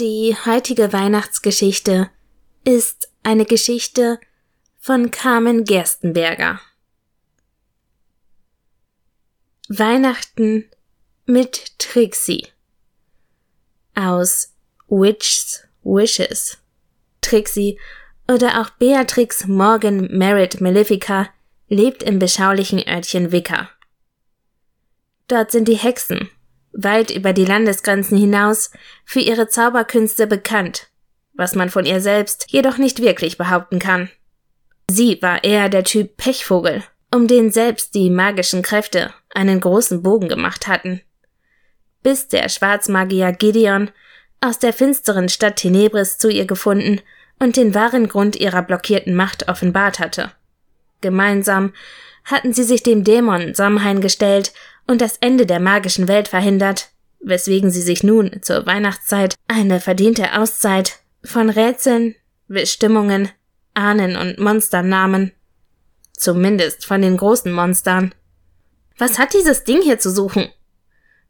Die heutige Weihnachtsgeschichte ist eine Geschichte von Carmen Gerstenberger. Weihnachten mit Trixie aus Witch's Wishes. Trixie oder auch Beatrix Morgan Merritt Malefica lebt im beschaulichen Örtchen Wicker. Dort sind die Hexen, weit über die Landesgrenzen hinaus, für ihre Zauberkünste bekannt, was man von ihr selbst jedoch nicht wirklich behaupten kann. Sie war eher der Typ Pechvogel, um den selbst die magischen Kräfte einen großen Bogen gemacht hatten. Bis der Schwarzmagier Gideon aus der finsteren Stadt Tenebris zu ihr gefunden und den wahren Grund ihrer blockierten Macht offenbart hatte. Gemeinsam hatten sie sich dem Dämon Samhain gestellt und das Ende der magischen Welt verhindert, weswegen sie sich nun zur Weihnachtszeit eine verdiente Auszeit von Rätseln, Bestimmungen, Ahnen und Monstern nahmen. Zumindest von den großen Monstern. Was hat dieses Ding hier zu suchen?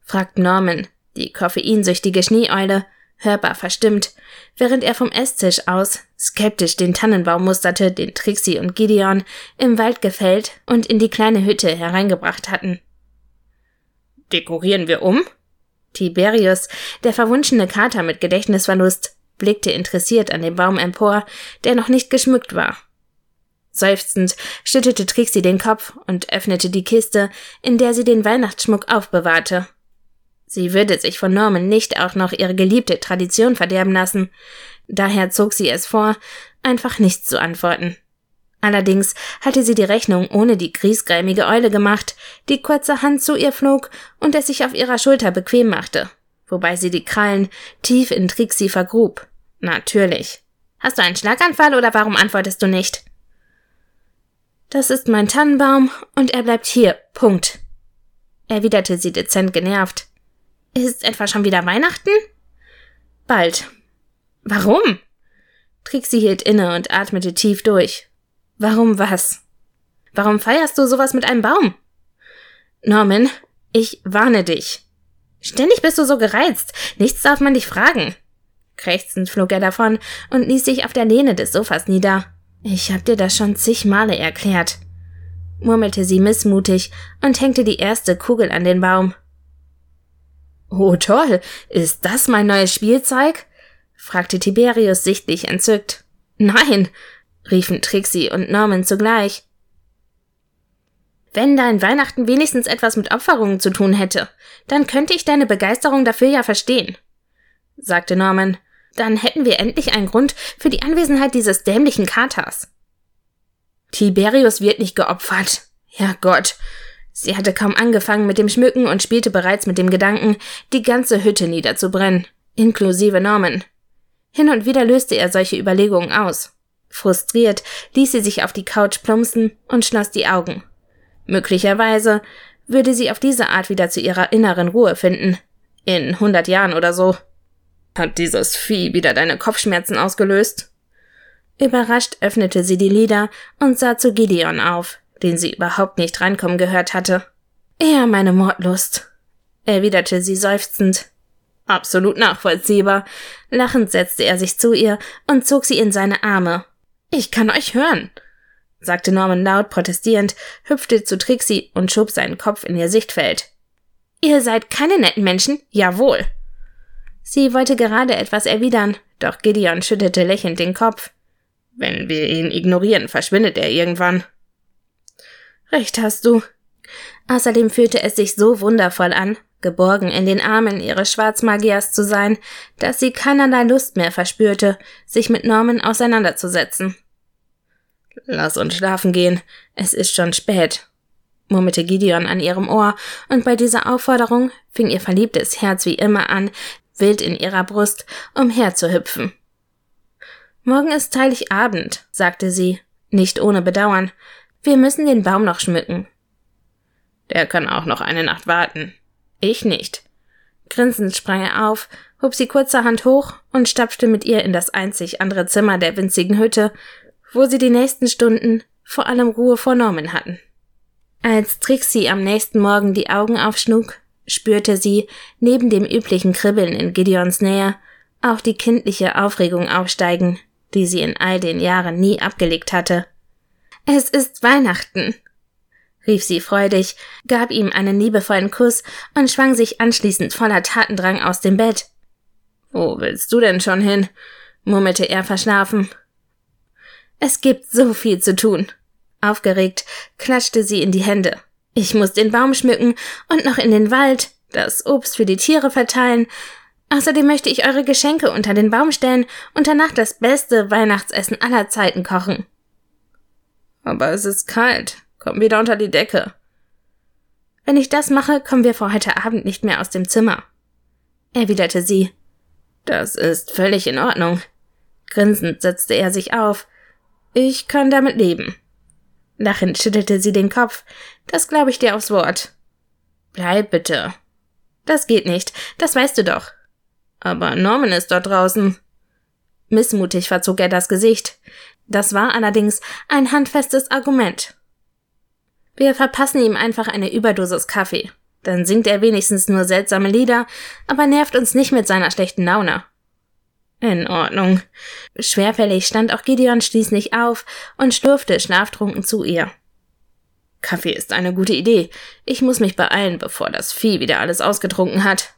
fragt Norman, die koffeinsüchtige Schneeeule, hörbar verstimmt, während er vom Esstisch aus skeptisch den Tannenbaum musterte, den Trixie und Gideon im Wald gefällt und in die kleine Hütte hereingebracht hatten. Dekorieren wir um? Tiberius, der verwunschene Kater mit Gedächtnisverlust, blickte interessiert an dem Baum empor, der noch nicht geschmückt war. Seufzend schüttelte Trixie den Kopf und öffnete die Kiste, in der sie den Weihnachtsschmuck aufbewahrte. Sie würde sich von Norman nicht auch noch ihre geliebte Tradition verderben lassen, daher zog sie es vor, einfach nichts zu antworten. Allerdings hatte sie die Rechnung ohne die griesgrämige Eule gemacht, die kurzerhand zu ihr flog und es sich auf ihrer Schulter bequem machte, wobei sie die Krallen tief in Trixie vergrub. Natürlich. Hast du einen Schlaganfall oder warum antwortest du nicht? Das ist mein Tannenbaum und er bleibt hier. Punkt. Erwiderte sie dezent genervt. Ist etwa schon wieder Weihnachten? Bald. Warum? Trixie hielt inne und atmete tief durch. Warum was? Warum feierst du sowas mit einem Baum? Norman, ich warne dich. Ständig bist du so gereizt. Nichts darf man dich fragen. Krächzend flog er davon und ließ sich auf der Lehne des Sofas nieder. Ich hab dir das schon zig Male erklärt, murmelte sie missmutig und hängte die erste Kugel an den Baum. Oh toll, ist das mein neues Spielzeug? fragte Tiberius sichtlich entzückt. Nein, riefen Trixie und Norman zugleich. Wenn dein Weihnachten wenigstens etwas mit Opferungen zu tun hätte, dann könnte ich deine Begeisterung dafür ja verstehen, sagte Norman. Dann hätten wir endlich einen Grund für die Anwesenheit dieses dämlichen Katers. Tiberius wird nicht geopfert. Ja Gott. Sie hatte kaum angefangen mit dem Schmücken und spielte bereits mit dem Gedanken, die ganze Hütte niederzubrennen, inklusive Norman. Hin und wieder löste er solche Überlegungen aus. Frustriert ließ sie sich auf die Couch plumpsen und schloss die Augen. Möglicherweise würde sie auf diese Art wieder zu ihrer inneren Ruhe finden. In hundert Jahren oder so. Hat dieses Vieh wieder deine Kopfschmerzen ausgelöst? Überrascht öffnete sie die Lider und sah zu Gideon auf, den sie überhaupt nicht reinkommen gehört hatte. Eher meine Mordlust, erwiderte sie seufzend. Absolut nachvollziehbar. Lachend setzte er sich zu ihr und zog sie in seine Arme, ich kann euch hören, sagte Norman laut protestierend, hüpfte zu Trixie und schob seinen Kopf in ihr Sichtfeld. Ihr seid keine netten Menschen, jawohl. Sie wollte gerade etwas erwidern, doch Gideon schüttelte lächelnd den Kopf. Wenn wir ihn ignorieren, verschwindet er irgendwann. Recht hast du. Außerdem fühlte es sich so wundervoll an, geborgen in den Armen ihres Schwarzmagiers zu sein, dass sie keinerlei Lust mehr verspürte, sich mit Norman auseinanderzusetzen. Lass uns schlafen gehen. Es ist schon spät, murmelte Gideon an ihrem Ohr, und bei dieser Aufforderung fing ihr verliebtes Herz wie immer an, wild in ihrer Brust umherzuhüpfen. Morgen ist Heiligabend, sagte sie, nicht ohne Bedauern. Wir müssen den Baum noch schmücken. Der kann auch noch eine Nacht warten. Ich nicht. Grinsend sprang er auf, hob sie kurzerhand hoch und stapfte mit ihr in das einzig andere Zimmer der winzigen Hütte, wo sie die nächsten Stunden vor allem Ruhe vor Norman hatten. Als Trixie am nächsten Morgen die Augen aufschlug, spürte sie, neben dem üblichen Kribbeln in Gideons Nähe, auch die kindliche Aufregung aufsteigen, die sie in all den Jahren nie abgelegt hatte. Es ist Weihnachten, rief sie freudig, gab ihm einen liebevollen Kuss und schwang sich anschließend voller Tatendrang aus dem Bett. Wo willst du denn schon hin? murmelte er verschlafen. Es gibt so viel zu tun. Aufgeregt klatschte sie in die Hände. Ich muss den Baum schmücken und noch in den Wald, das Obst für die Tiere verteilen. Außerdem möchte ich eure Geschenke unter den Baum stellen und danach das beste Weihnachtsessen aller Zeiten kochen. Aber es ist kalt. Komm wieder unter die Decke. Wenn ich das mache, kommen wir vor heute Abend nicht mehr aus dem Zimmer, erwiderte sie. Das ist völlig in Ordnung. Grinsend setzte er sich auf. Ich kann damit leben. Lachend schüttelte sie den Kopf. Das glaube ich dir aufs Wort. Bleib bitte. Das geht nicht, das weißt du doch. Aber Norman ist dort draußen. Missmutig verzog er das Gesicht. Das war allerdings ein handfestes Argument. Wir verpassen ihm einfach eine Überdosis Kaffee. Dann singt er wenigstens nur seltsame Lieder, aber nervt uns nicht mit seiner schlechten Laune. In Ordnung. Schwerfällig stand auch Gideon schließlich auf und schlurfte schlaftrunken zu ihr. Kaffee ist eine gute Idee. Ich muss mich beeilen, bevor das Vieh wieder alles ausgetrunken hat.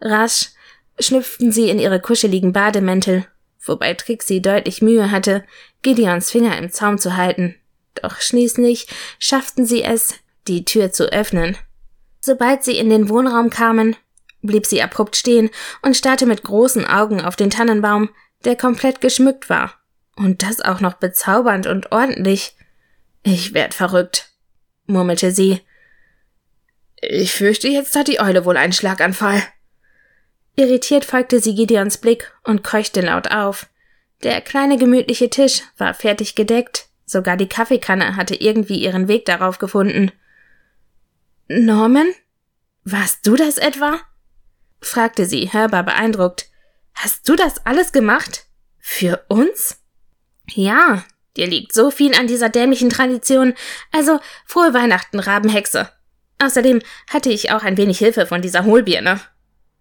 Rasch schlüpften sie in ihre kuscheligen Bademäntel, wobei Trixie deutlich Mühe hatte, Gideons Finger im Zaum zu halten. Doch schließlich schafften sie es, die Tür zu öffnen. Sobald sie in den Wohnraum kamen, blieb sie abrupt stehen und starrte mit großen Augen auf den Tannenbaum, der komplett geschmückt war. Und das auch noch bezaubernd und ordentlich. Ich werd verrückt, murmelte sie. Ich fürchte, jetzt hat die Eule wohl einen Schlaganfall. Irritiert folgte sie Gideons Blick und keuchte laut auf. Der kleine gemütliche Tisch war fertig gedeckt, sogar die Kaffeekanne hatte irgendwie ihren Weg darauf gefunden. Norman? Warst du das etwa? fragte sie, hörbar beeindruckt. Hast du das alles gemacht? Für uns? Ja, dir liegt so viel an dieser dämlichen Tradition. Also, frohe Weihnachten, Rabenhexe. Außerdem hatte ich auch ein wenig Hilfe von dieser Hohlbirne.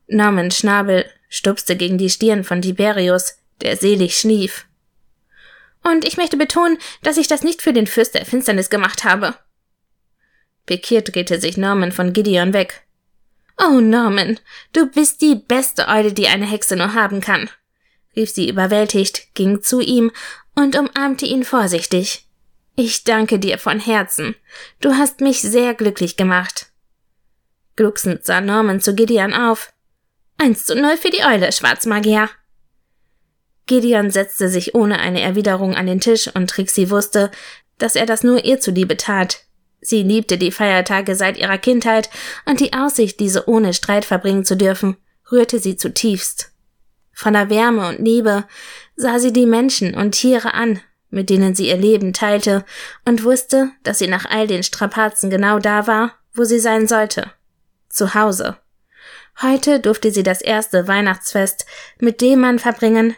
Norman Schnabel stupste gegen die Stirn von Tiberius, der selig schlief. Und ich möchte betonen, dass ich das nicht für den Fürst der Finsternis gemacht habe. Pikiert drehte sich Norman von Gideon weg. Oh, Norman, du bist die beste Eule, die eine Hexe nur haben kann, rief sie überwältigt, ging zu ihm und umarmte ihn vorsichtig. Ich danke dir von Herzen. Du hast mich sehr glücklich gemacht. Glucksend sah Norman zu Gideon auf. Eins zu null für die Eule, Schwarzmagier. Gideon setzte sich ohne eine Erwiderung an den Tisch und Trixie wusste, dass er das nur ihr zuliebe tat. Sie liebte die Feiertage seit ihrer Kindheit und die Aussicht, diese ohne Streit verbringen zu dürfen, rührte sie zutiefst. Voller Wärme und Liebe sah sie die Menschen und Tiere an, mit denen sie ihr Leben teilte, und wusste, dass sie nach all den Strapazen genau da war, wo sie sein sollte. Zu Hause. Heute durfte sie das erste Weihnachtsfest mit dem Mann verbringen,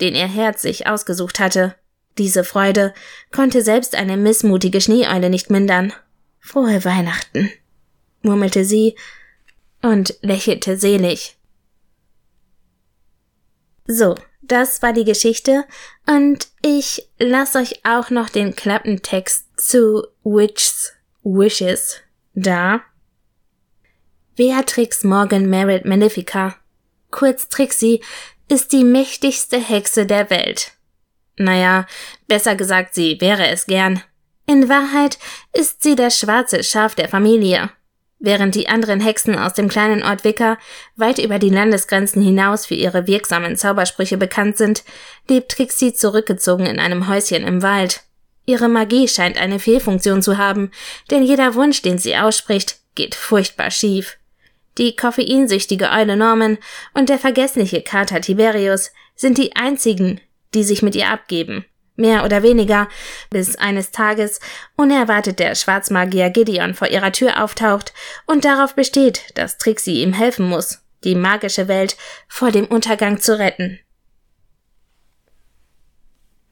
den ihr Herz sich ausgesucht hatte, diese Freude konnte selbst eine missmutige Schneeeule nicht mindern. Frohe Weihnachten, murmelte sie und lächelte selig. So, das war die Geschichte und ich lasse euch auch noch den Klappentext zu Witch's Wishes da. Beatrix Morgan Merritt Malefica, kurz Trixie, ist die mächtigste Hexe der Welt. Naja, besser gesagt, sie wäre es gern. In Wahrheit ist sie das schwarze Schaf der Familie. Während die anderen Hexen aus dem kleinen Ort Wicker weit über die Landesgrenzen hinaus für ihre wirksamen Zaubersprüche bekannt sind, lebt Trixie zurückgezogen in einem Häuschen im Wald. Ihre Magie scheint eine Fehlfunktion zu haben, denn jeder Wunsch, den sie ausspricht, geht furchtbar schief. Die koffeinsüchtige Eule Norman und der vergessliche Kater Tiberius sind die einzigen, die sich mit ihr abgeben. Mehr oder weniger, bis eines Tages unerwartet der Schwarzmagier Gideon vor ihrer Tür auftaucht und darauf besteht, dass Trixie ihm helfen muss, die magische Welt vor dem Untergang zu retten.